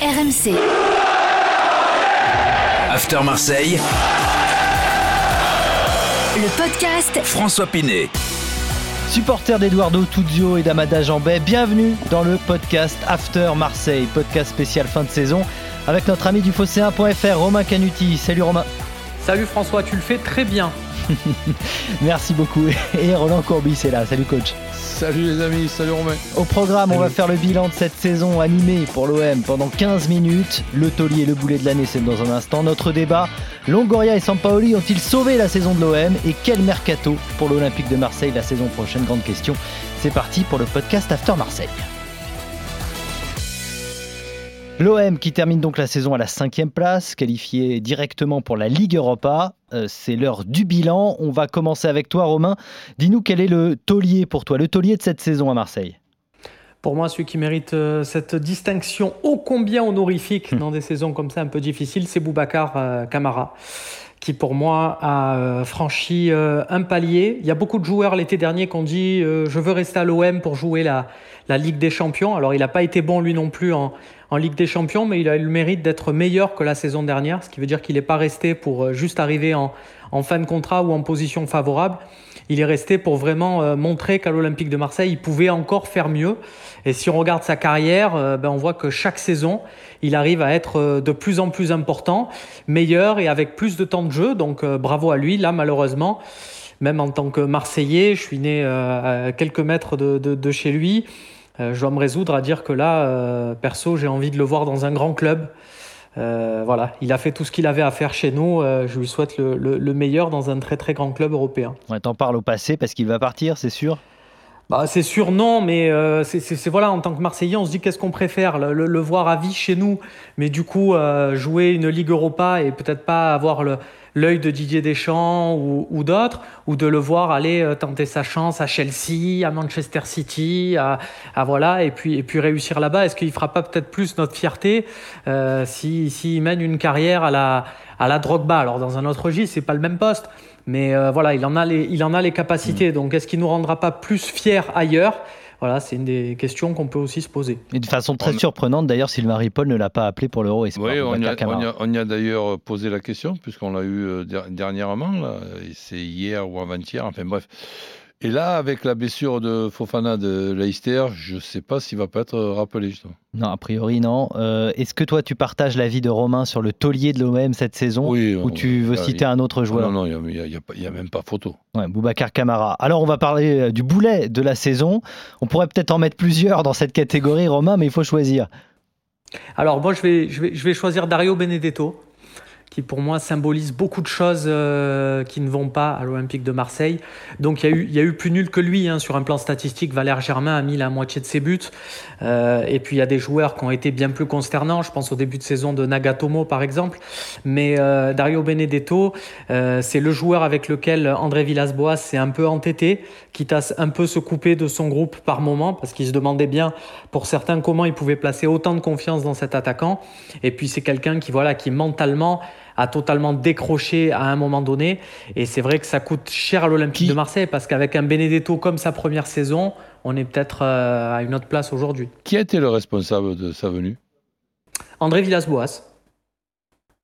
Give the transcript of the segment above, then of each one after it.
RMC. After Marseille. Le podcast François Pinet. Supporters d'Eduardo Tuzio et d'Amada Jambet, bienvenue dans le podcast After Marseille, podcast spécial fin de saison avec notre ami du Fosséen.fr, Romain Canuti. Salut Romain. Salut François, tu le fais très bien. Merci beaucoup. Et Roland Courbis est là. Salut coach. Salut les amis, salut Romain. Au programme, on va faire le bilan de cette saison animée pour l'OM pendant 15 minutes. Le taulier et le boulet de l'année, c'est dans un instant. Notre débat, Longoria et Sampaoli ont-ils sauvé la saison de l'OM Et quel mercato pour l'Olympique de Marseille la saison prochaine? Grande question. C'est parti pour le podcast After Marseille. L'OM qui termine donc la saison à la cinquième place, qualifié directement pour la Ligue Europa. Euh, c'est l'heure du bilan. On va commencer avec toi, Romain. Dis-nous quel est le taulier pour toi, le taulier de cette saison à Marseille. Pour moi, celui qui mérite euh, cette distinction ô combien honorifique dans des saisons comme ça un peu difficiles, c'est Boubacar euh, Camara qui pour moi a franchi un palier. Il y a beaucoup de joueurs l'été dernier qui ont dit je veux rester à l'OM pour jouer la, Ligue des Champions. Alors il n'a pas été bon lui non plus en, en Ligue des Champions, mais il a eu le mérite d'être meilleur que la saison dernière, ce qui veut dire qu'il n'est pas resté pour euh, juste arriver en, fin de contrat ou en position favorable. Il est resté pour vraiment euh, montrer qu'à l'Olympique de Marseille, il pouvait encore faire mieux. Et si on regarde sa carrière, euh, ben on voit que chaque saison, il arrive à être de plus en plus important, meilleur et avec plus de temps de jeu. Donc bravo à lui. Là, malheureusement, même en tant que Marseillais, je suis né à quelques mètres de chez lui. Euh, je dois me résoudre à dire que là, euh, perso, j'ai envie de le voir dans un grand club. Euh, voilà, il a fait tout ce qu'il avait à faire chez nous. je lui souhaite le, meilleur dans un très très grand club européen. On t'en parle au passé parce qu'il va partir, c'est sûr? Bah, c'est sûr, non, mais c'est voilà, en tant que Marseillais, on se dit qu'est-ce qu'on préfère, le, voir à vie chez nous, mais du coup jouer une Ligue Europa et peut-être pas avoir le, l'œil de Didier Deschamps ou, d'autres, ou de le voir aller euh, tenter sa chance à Chelsea, à Manchester City, à, voilà, et puis, et puis réussir là-bas. Est-ce qu'il fera pas peut-être plus notre fierté euh, s'il mène une carrière à la, à la Drogba? Alors dans un autre registre, c'est pas le même poste. Mais euh, voilà, il en a les, il en a les capacités. Mm. Donc, est-ce qu'il nous rendra pas plus fiers ailleurs? Voilà, c'est une des questions qu'on peut aussi se poser. Et de façon très surprenante, d'ailleurs, Sylvain Ripoll ne l'a pas appelé pour l'Euro Oui, on y, a, on, y a, d'ailleurs posé la question, puisqu'on l'a eu euh, dernièrement, c'est hier ou avant-hier, enfin bref. Et là, avec la blessure de Fofana de Leicester, je ne sais pas s'il va pas être rappelé. Justement. Non, a priori non. Euh, est-ce que toi, tu partages l'avis de Romain sur le taulier de l'OM cette saison oui, Ou tu veux citer un autre joueur Non, non, il n'y a, même pas photo. Ouais, Boubacar Camara. Alors, on va parler euh, du boulet de la saison. On pourrait peut-être en mettre plusieurs dans cette catégorie, Romain, mais il faut choisir. Alors, moi, je vais, je vais, je vais choisir Dario Benedetto qui pour moi symbolise beaucoup de choses euh, qui ne vont pas à l'Olympique de Marseille. Donc il y, a eu, y a eu plus nul que lui hein, sur un plan statistique. Valère Germain a mis la moitié de ses buts. Euh, et puis il y a des joueurs qui ont été bien plus consternants. Je pense au début de saison de Nagatomo par exemple. Mais euh, Dario Benedetto, c'est le joueur avec lequel André Villas-Boas s'est un peu entêté, quitte à un peu se couper de son groupe par moment, parce qu'il se demandait bien pour certains comment il pouvait placer autant de confiance dans cet attaquant. Et puis c'est quelqu'un qui voilà qui mentalement a totalement décroché à un moment donné. Et c'est vrai que ça coûte cher à l'Olympique de Marseille parce qu'avec un Benedetto comme sa première saison, on est peut-être euh, à une autre place aujourd'hui. Qui a été le responsable de sa venue? André Villas-Boas.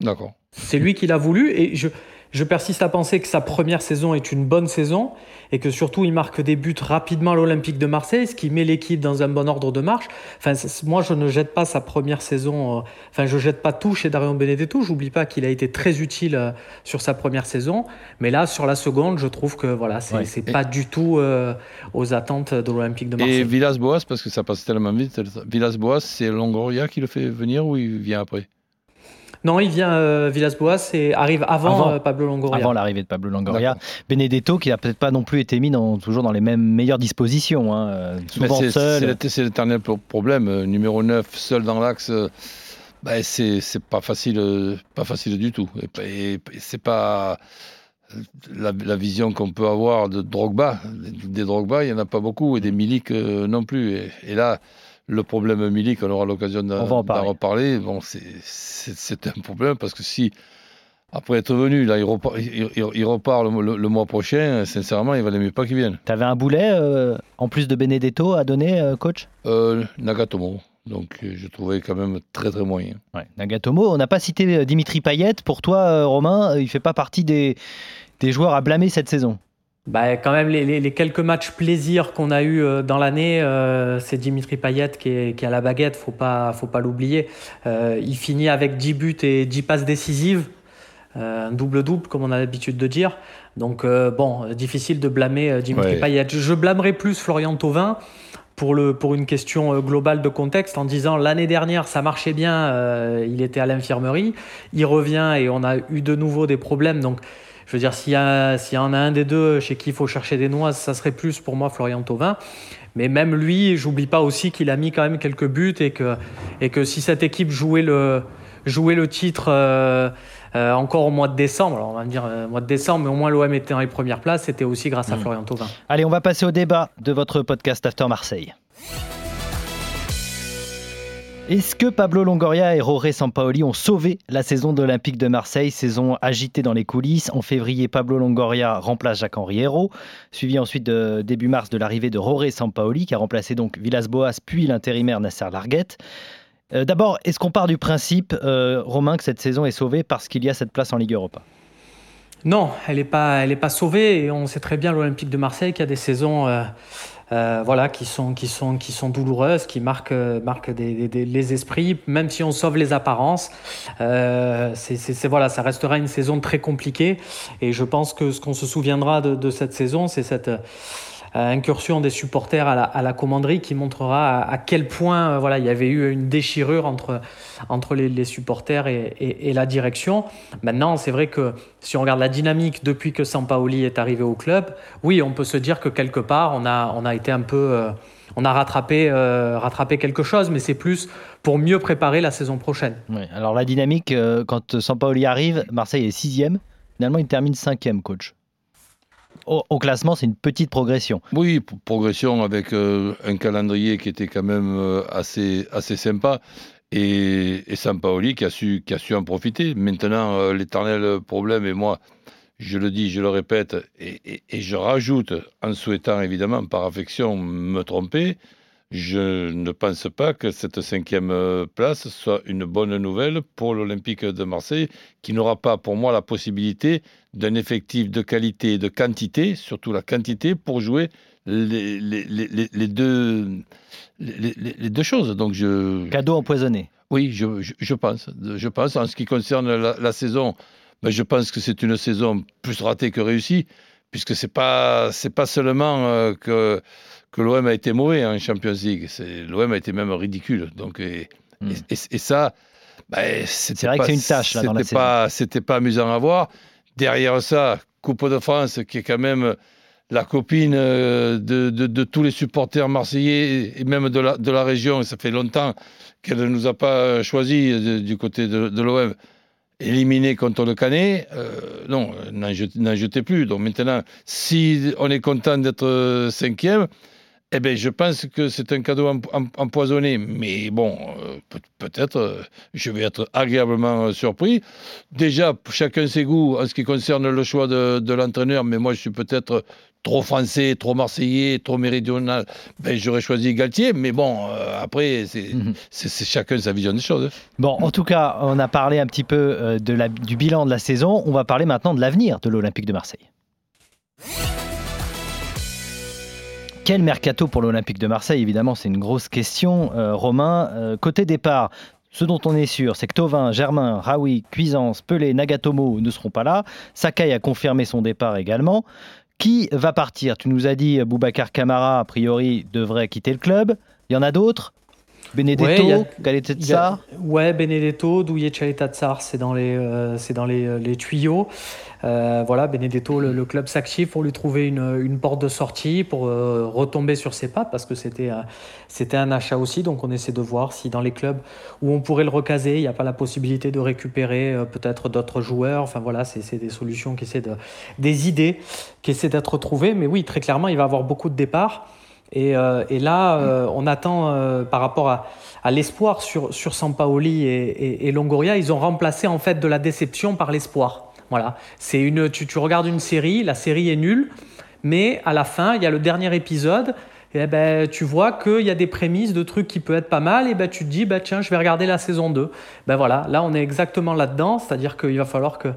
D'accord. C'est lui qui l'a voulu et je, je persiste à penser que sa première saison est une bonne saison et que surtout il marque des buts rapidement à l'Olympique de Marseille, ce qui met l'équipe dans un bon ordre de marche. Enfin, moi, je ne jette pas sa première saison. Euh, enfin, je jette pas tout chez Darion Benedetto. J'oublie pas qu'il a été très utile euh, sur sa première saison, mais là, sur la seconde, je trouve que voilà, c'est pas du tout euh, aux attentes de l'Olympique de Marseille. Et Villas-Boas, parce que ça passe tellement vite. Villas-Boas, c'est Longoria qui le fait venir ou il vient après? Non, il vient euh, Villas-Boas et arrive avant, euh, Pablo Longoria. Avant l'arrivée de Pablo Longoria. Benedetto, qui n'a peut-être pas non plus été mis dans, toujours dans les mêmes meilleures dispositions. Hein, euh, souvent seul. C'est l'éternel problème. Numéro 9, seul dans l'axe. Bah, c'est pas facile, pas facile du tout. Et, c'est pas la, vision qu'on peut avoir de Drogba. Des Drogba, il n'y en a pas beaucoup, et des Milik non plus. et là, le problème Milik, on aura l'occasion d'en reparler. Bon, c'est un problème parce que si, après être venu, là, il repart, il, repart le, mois prochain, sincèrement, il valait mieux pas qu'il vienne. Tu avais un boulet, euh, en plus de Benedetto, à donner, euh, coach? Euh, Nagatomo. Donc je trouvais quand même très très moyen. Ouais. Nagatomo, on n'a pas cité Dimitri Payet. Pour toi, Romain, il ne fait pas partie des, des joueurs à blâmer cette saison bah, quand même, les, quelques matchs plaisir qu'on a eu dans l'année, c'est Dimitri Payet qui est, qui la baguette, faut pas, faut pas l'oublier. il finit avec 10 buts et 10 passes décisives. Euh, un double-double, comme on a l'habitude de dire. Donc, euh, bon, difficile de blâmer euh, Dimitri Payet. Je blâmerai plus Florian Thauvin pour, le, pour une question globale de contexte en disant l'année dernière ça marchait bien, il était à l'infirmerie, il revient et on a eu de nouveau des problèmes. Donc, je veux dire, s'il y, y, en a un des deux chez qui il faut chercher des noises, ça serait plus pour moi Florian Thauvin. Mais même lui, j'oublie pas aussi qu'il a mis quand même quelques buts et que, et que si cette équipe jouait le, jouait le titre euh, encore au mois de décembre, alors on va dire euh, mois de décembre, mais au moins l'OM était dans les premières places, c'était aussi grâce à mmh. Florian Thauvin. Allez, on va passer au débat de votre podcast After Marseille. Est-ce que Pablo Longoria et Roré Sampaoli ont sauvé la saison de l'Olympique de Marseille, saison agitée dans les coulisses En février, Pablo Longoria remplace Jacques-Henri Hérault, suivi ensuite de début mars de l'arrivée de Roré Sampaoli, qui a remplacé donc Villas-Boas puis l'intérimaire Nasser Larguette. Euh, d'abord, est-ce qu'on part du principe, euh, Romain, que cette saison est sauvée parce qu'il y a cette place en Ligue Europa? Non, elle n'est pas, pas sauvée. Et on sait très bien l'Olympique de Marseille qui a des saisons euh, voilà, qui, sont, qui, sont, qui sont douloureuses, qui marquent, marquent les esprits, même si on sauve les apparences. c'est, voilà, ça restera une saison très compliquée. Et je pense que ce qu'on se souviendra de, de cette saison, c'est cette euh, incursion des supporters à la, commanderie qui montrera à, quel point euh, voilà, il y avait eu une déchirure entre, entre les, supporters et, la direction. Maintenant, c'est vrai que si on regarde la dynamique depuis que Sampaoli est arrivé au club, oui, on peut se dire que quelque part, on a, on a été un peu... Euh, on a rattrapé, rattrapé quelque chose, mais c'est plus pour mieux préparer la saison prochaine. Alors la dynamique, quand Sampaoli arrive, Marseille est sixième. Finalement, il termine cinquième, coach au, classement, c'est une petite progression. Oui, progression avec euh, un calendrier qui était quand même euh, assez, assez sympa. Et, et Sampaoli qui a, su, qui a su en profiter. Maintenant, euh, l'éternel problème, et moi, je le dis, je le répète, et, et, je rajoute, en souhaitant évidemment par affection me tromper, je ne pense pas que cette cinquième place soit une bonne nouvelle pour l'Olympique de Marseille, qui n'aura pas pour moi la possibilité d'un effectif de qualité et de quantité, surtout la quantité, pour jouer les, les, deux, les, deux choses. Donc je... Cadeau empoisonné. Oui, je, je, pense. Je pense. En ce qui concerne la, saison, ben je pense que c'est une saison plus ratée que réussie, puisque ce n'est pas, pas seulement euh, que, que l'OM a été mauvais en Champions League. L'OM a été même ridicule. Donc, et, hmm. et, ça, ben, c'est vrai que c'est une tâche là, dans la pas, C'était pas amusant à voir. Derrière ça, Coupe de France, qui est quand même la copine euh, de, tous les supporters marseillais et même de la, de la région. Ça fait longtemps qu'elle ne nous a pas choisi du côté de, l'OM. Éliminé contre le Canet, euh, non, n'en jetez plus. Donc maintenant, si on est content d'être cinquième, eh bien, je pense que c'est un cadeau empoisonné, mais bon, euh, peut-être, euh, je vais être agréablement euh, surpris. Déjà, chacun ses goûts en ce qui concerne le choix de, l'entraîneur, mais moi, je suis peut-être trop français, trop marseillais, trop méridional. Ben, j'aurais choisi Galtier, mais bon, après, mhm. c'est chacun sa vision des choses. Bon, en tout cas, on a parlé un petit peu de la, du bilan de la saison. On va parler maintenant de l'avenir de l'Olympique de Marseille. Quel mercato pour l'Olympique de Marseille? Évidemment, c'est une grosse question. Euh, Romain, euh, côté départ, ce dont on est sûr, c'est que Tovin, Germain, Raoui, Cuisance, Pelé, Nagatomo ne seront pas là. Sakai a confirmé son départ également. Qui va partir? Tu nous as dit Boubacar Camara, a priori, devrait quitter le club. Il y en a d'autres? Benedetto, Tsar Ouais, Benedetto, Douye Tsar, c'est dans les, euh, c'est dans les, les tuyaux. Euh, voilà, Benedetto, le, club s'active pour lui trouver une, porte de sortie, pour euh, retomber sur ses pattes, parce que c'était euh, c'était un achat aussi. Donc on essaie de voir si dans les clubs où on pourrait le recaser, il n'y a pas la possibilité de récupérer peut-être d'autres joueurs. Enfin voilà, c'est des solutions qui essaient de, des idées qui essaient d'être trouvées. Mais oui, très clairement, il va avoir beaucoup de départs. Et, là, on attend par rapport à, l'espoir sur, sur Sampaoli et, Longoria, ils ont remplacé en fait de la déception par l'espoir. Voilà. C'est une, tu, regardes une série, la série est nulle, mais à la fin, il y a le dernier épisode et ben, tu vois qu'il y a des prémices de trucs qui peuvent être pas mal, et ben, tu te dis, ben, tiens, je vais regarder la saison 2. Ben voilà, là on est exactement là-dedans, c'est-à-dire qu'il va falloir que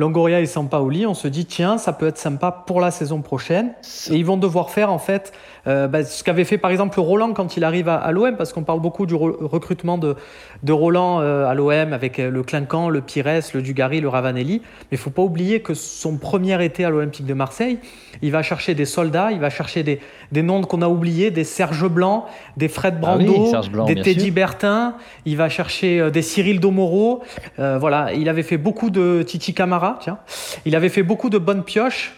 Longoria et Sampaoli, on se dit, tiens, ça peut être sympa pour la saison prochaine. Et ils vont devoir faire en fait euh, bah, ce qu'avait fait par exemple Roland quand il arrive à, l'OM, parce qu'on parle beaucoup du recrutement de, de Roland euh, à l'OM avec euh, le Clinquant, le Pires, le Dugarry, le Ravanelli. Mais il faut pas oublier que son premier été à l'Olympique de Marseille, il va chercher des soldats, il va chercher des, des noms qu'on a oubliés, des Serge Blanc, des Fred ah Brando, des Teddy Bertin, il va chercher des Cyril Domoro. voilà, il avait fait beaucoup de Titi Camara, tiens. Il avait fait beaucoup de bonnes pioches.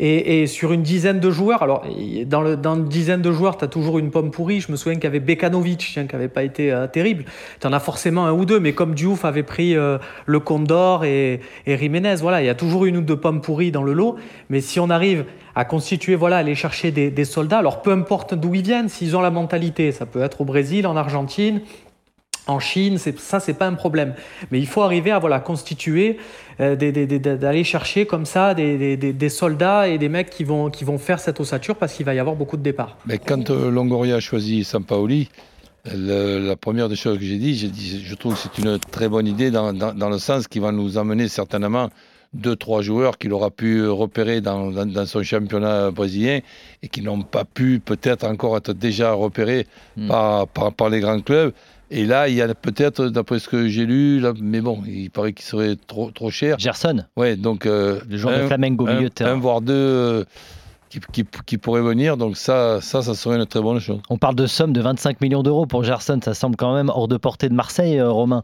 Et, sur une dizaine de joueurs, alors dans, le, dans une dizaine de joueurs, tu as toujours une pomme pourrie. Je me souviens qu'il y avait Bekanovic, qui n'avait pas été euh, terrible. Tu en as forcément un ou deux, mais comme Diouf avait pris euh, le Condor et, et Jiménez, voilà, il y a toujours une ou deux pommes pourries dans le lot. Mais si on arrive à constituer, voilà, aller chercher des, des soldats, alors peu importe d'où ils viennent, s'ils ont la mentalité, ça peut être au Brésil, en Argentine, en Chine, ça c'est pas un problème. Mais il faut arriver à voilà constituer, euh, d'aller chercher comme ça des, soldats et des mecs qui vont qui vont faire cette ossature parce qu'il va y avoir beaucoup de départs. Mais quand euh, Longoria a choisi Sampaoli, la première des choses que j'ai dit, j'ai dit, je trouve que c'est une très bonne idée dans, le sens qui va nous amener certainement deux, trois joueurs qu'il aura pu repérer dans, son championnat brésilien et qui n'ont pas pu peut-être encore être déjà repérés hmm. par, les grands clubs. Et là, il y a peut-être, d'après ce que j'ai lu, là, mais bon, il paraît qu'il serait trop, trop cher. Gerson Ouais, donc. Euh, le joueur de Flamengo un, milieu de terrain. Un voire deux euh, qui, qui, qui, pourraient venir, donc ça, ça, ça serait une très bonne chose. On parle de somme de 25 millions d'euros pour Gerson, ça semble quand même hors de portée de Marseille, euh, Romain.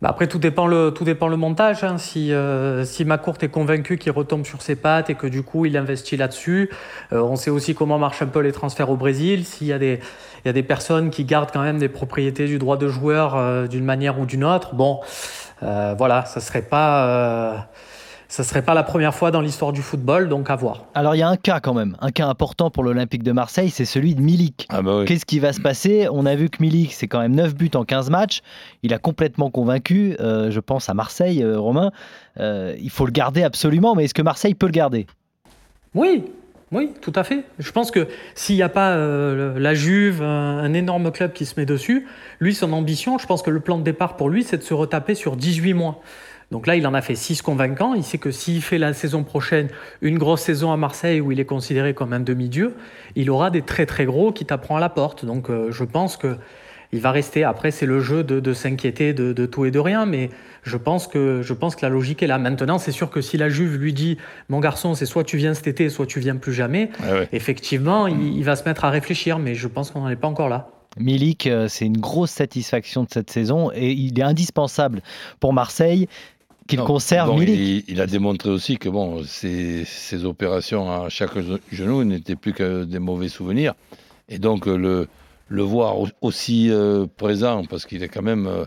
Bah après, tout dépend le, tout dépend le montage. Hein. Si, euh, si McCourt est convaincu qu'il retombe sur ses pattes et que du coup il investit là-dessus, euh, on sait aussi comment marchent un peu les transferts au Brésil. S'il y, a des, il y a des personnes qui gardent quand même des propriétés du droit de joueur euh, d'une manière ou d'une autre, bon, euh, voilà, ça serait pas ça serait pas la première fois dans l'histoire du football, donc à voir. Alors il y a un cas quand même, un cas important pour l'Olympique de Marseille, c'est celui de Milik. Ah bah Qu'est-ce qui va se passer? On a vu que Milik, c'est quand même 9 buts en 15 matchs. Il a complètement convaincu, euh, je pense à Marseille, euh, Romain. Euh, il faut le garder absolument, mais est-ce que Marseille peut le garder? Oui, oui, tout à fait. Je pense que s'il n'y a pas la Juve, un, énorme club qui se met dessus, lui, son ambition, je pense que le plan de départ pour lui, c'est de se retaper sur 18 mois. Donc là, il en a fait 6 convaincants. Il sait que s'il fait la saison prochaine une grosse saison à Marseille où il est considéré comme un demi-dieu, il aura des très très gros qui taperont à la porte. Donc euh, je pense que il va rester. Après, c'est le jeu de, s'inquiéter de, tout et de rien, mais je pense que je pense que la logique est là. Maintenant, c'est sûr que si la Juve lui dit, mon garçon, c'est soit tu viens cet été, soit tu viens plus jamais, effectivement, il, il, va se mettre à réfléchir. Mais je pense qu'on n'en est pas encore là. Milik, euh, c'est une grosse satisfaction de cette saison et il est indispensable pour Marseille qu'il conserve il, a démontré aussi que bon, ces, opérations à chaque genou n'étaient plus que des mauvais souvenirs. Et donc le, le voir aussi euh, présent, parce qu'il est quand même euh,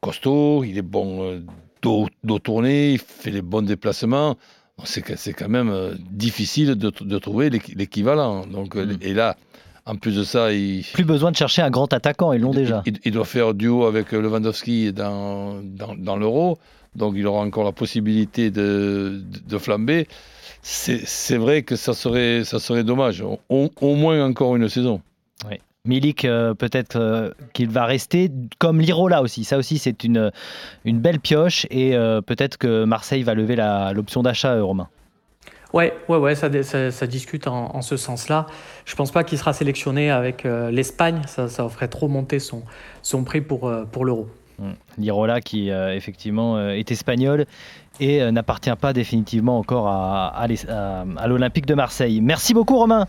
costaud, il est bon euh, dos, tourné, il fait les bons déplacements. C'est quand même difficile de, de trouver l'équivalent. Donc, mm. Et là, en plus de ça, il... Plus besoin de chercher un grand attaquant, ils l'ont déjà. Il, doit faire duo avec Lewandowski dans, dans, dans l'Euro donc il aura encore la possibilité de, de, flamber. C'est vrai que ça serait, ça serait dommage. Au, moins encore une saison. Oui. Milik, euh, peut-être euh, qu'il va rester comme Lirola aussi. Ça aussi, c'est une, une belle pioche et euh, peut-être que Marseille va lever l'option d'achat, Romain. Ouais, ouais, ouais, ça, ça, discute en, ce sens-là. Je pense pas qu'il sera sélectionné avec l'Espagne. Ça, ça ferait trop monter son, son prix pour, pour l'euro. Mm. Lirola qui euh, effectivement euh, est espagnol et euh, n'appartient pas définitivement encore à, à, l'Olympique de Marseille. Merci beaucoup Romain.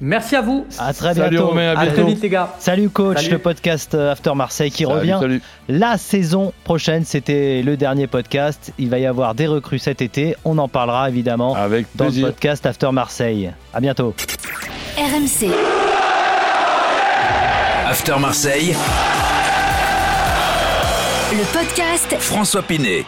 Merci à vous. À très salut bientôt. Romain, à, très vite les gars. Salut coach, le podcast After Marseille qui revient la saison prochaine. C'était le dernier podcast. Il va y avoir des recrues cet été. On en parlera évidemment Avec dans le podcast After Marseille. À bientôt. RMC. After Marseille. Le podcast François Pinet.